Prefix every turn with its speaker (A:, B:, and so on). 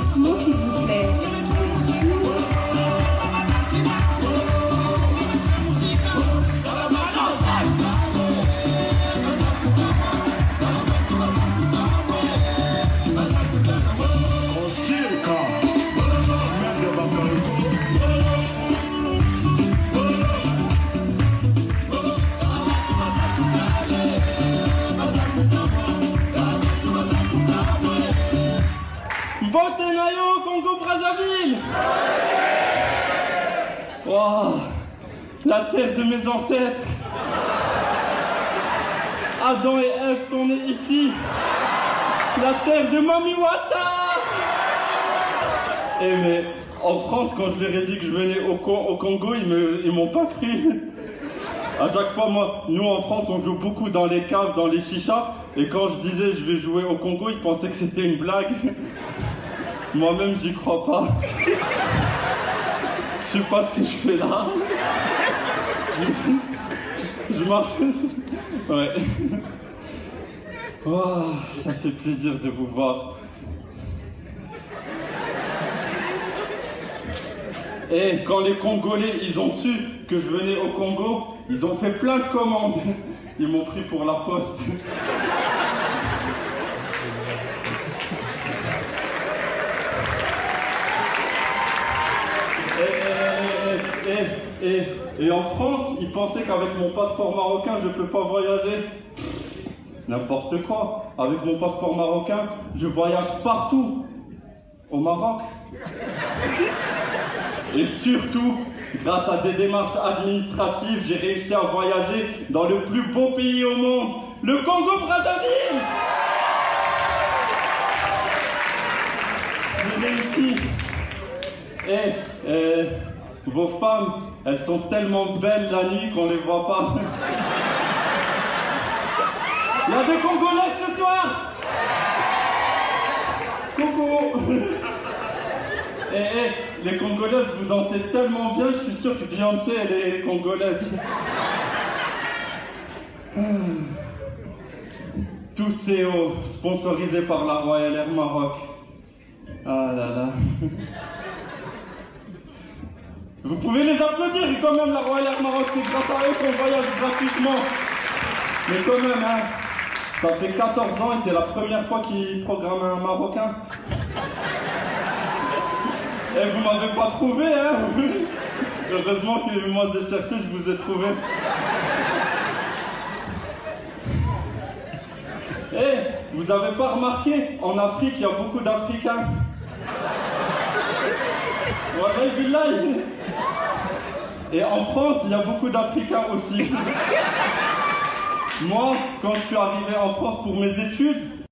A: смысл. Oh, la terre de mes ancêtres. Adam et Ève sont nés ici. La terre de Mamiwata Eh mais, en France, quand je leur ai dit que je venais au, Congo, ils ne m'ont pas cru. À chaque fois, moi, nous en France, on joue beaucoup dans les caves, dans les chichas. Et quand je disais je vais jouer au Congo, ils pensaient que c'était une blague. Moi-même, j'y crois pas. Je sais pas ce que je fais là. Je marche. Ouais. Oh, ça fait plaisir de vous voir. Et quand les Congolais, ils ont su que je venais au Congo, ils ont fait plein de commandes. Ils m'ont pris pour la poste. Et, en France, ils pensaient qu'avec mon passeport marocain, je ne peux pas voyager. N'importe quoi. Avec mon passeport marocain, je voyage partout. Au Maroc. Et surtout, grâce à des démarches administratives, j'ai réussi à voyager dans le plus beau pays au monde, le Congo-Brazzaville. J'ai réussi. Et euh, vos femmes, elles sont tellement belles la nuit qu'on les voit pas. Il y a des Congolais ce soir Coucou Eh, eh, les Congolaises, vous dansez tellement bien, je suis sûr que Beyoncé, elle est congolaise. Tous ces hauts, sponsorisés par la Royal Air Maroc. Ah là là. Vous pouvez les applaudir, et quand même la Royal Air Maroc, c'est grâce à eux qu'on voyage gratuitement. Mais quand même, hein, ça fait 14 ans et c'est la première fois qu'ils programment un Marocain. Et vous m'avez pas trouvé, hein Heureusement que moi j'ai cherché, je vous ai trouvé. Eh, vous avez pas remarqué, en Afrique, il y a beaucoup d'Africains. Et en France, il y a beaucoup d'Africains aussi. Moi, quand je suis arrivé en France pour mes études,